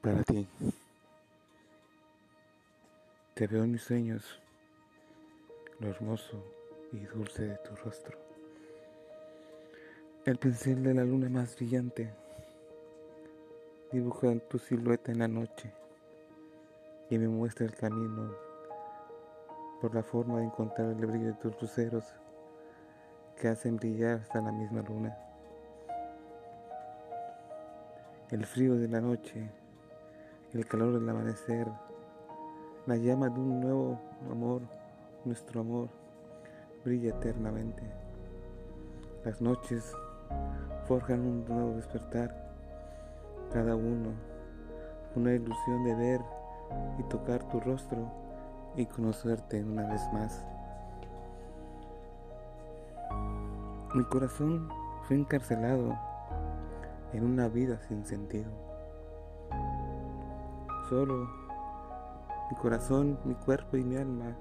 para ti. Te veo en mis sueños, lo hermoso y dulce de tu rostro. El pincel de la luna más brillante dibuja tu silueta en la noche y me muestra el camino por la forma de encontrar el brillo de tus luceros que hacen brillar hasta la misma luna. El frío de la noche, el calor del amanecer, la llama de un nuevo amor, nuestro amor, brilla eternamente. Las noches forjan un nuevo despertar, cada uno una ilusión de ver y tocar tu rostro y conocerte una vez más. Mi corazón fue encarcelado en una vida sin sentido. Solo mi corazón, mi cuerpo y mi alma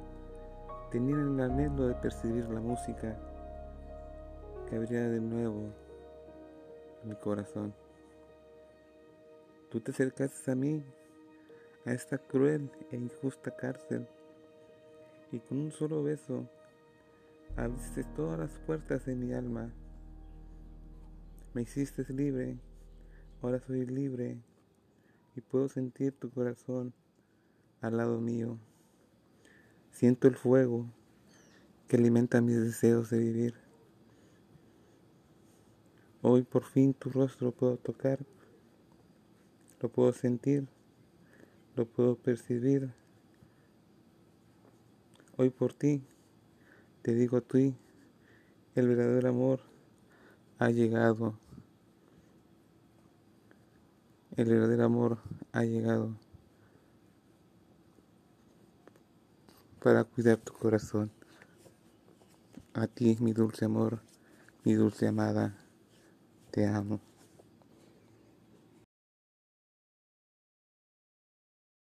tenían el anhelo de percibir la música que habría de nuevo mi corazón. Tú te acercaste a mí, a esta cruel e injusta cárcel, y con un solo beso abriste todas las puertas de mi alma. Me hiciste libre, ahora soy libre y puedo sentir tu corazón al lado mío. Siento el fuego que alimenta mis deseos de vivir. Hoy por fin tu rostro puedo tocar, lo puedo sentir, lo puedo percibir. Hoy por ti te digo a ti, el verdadero amor ha llegado. El verdadero amor ha llegado para cuidar tu corazón. A ti, mi dulce amor, mi dulce amada, te amo.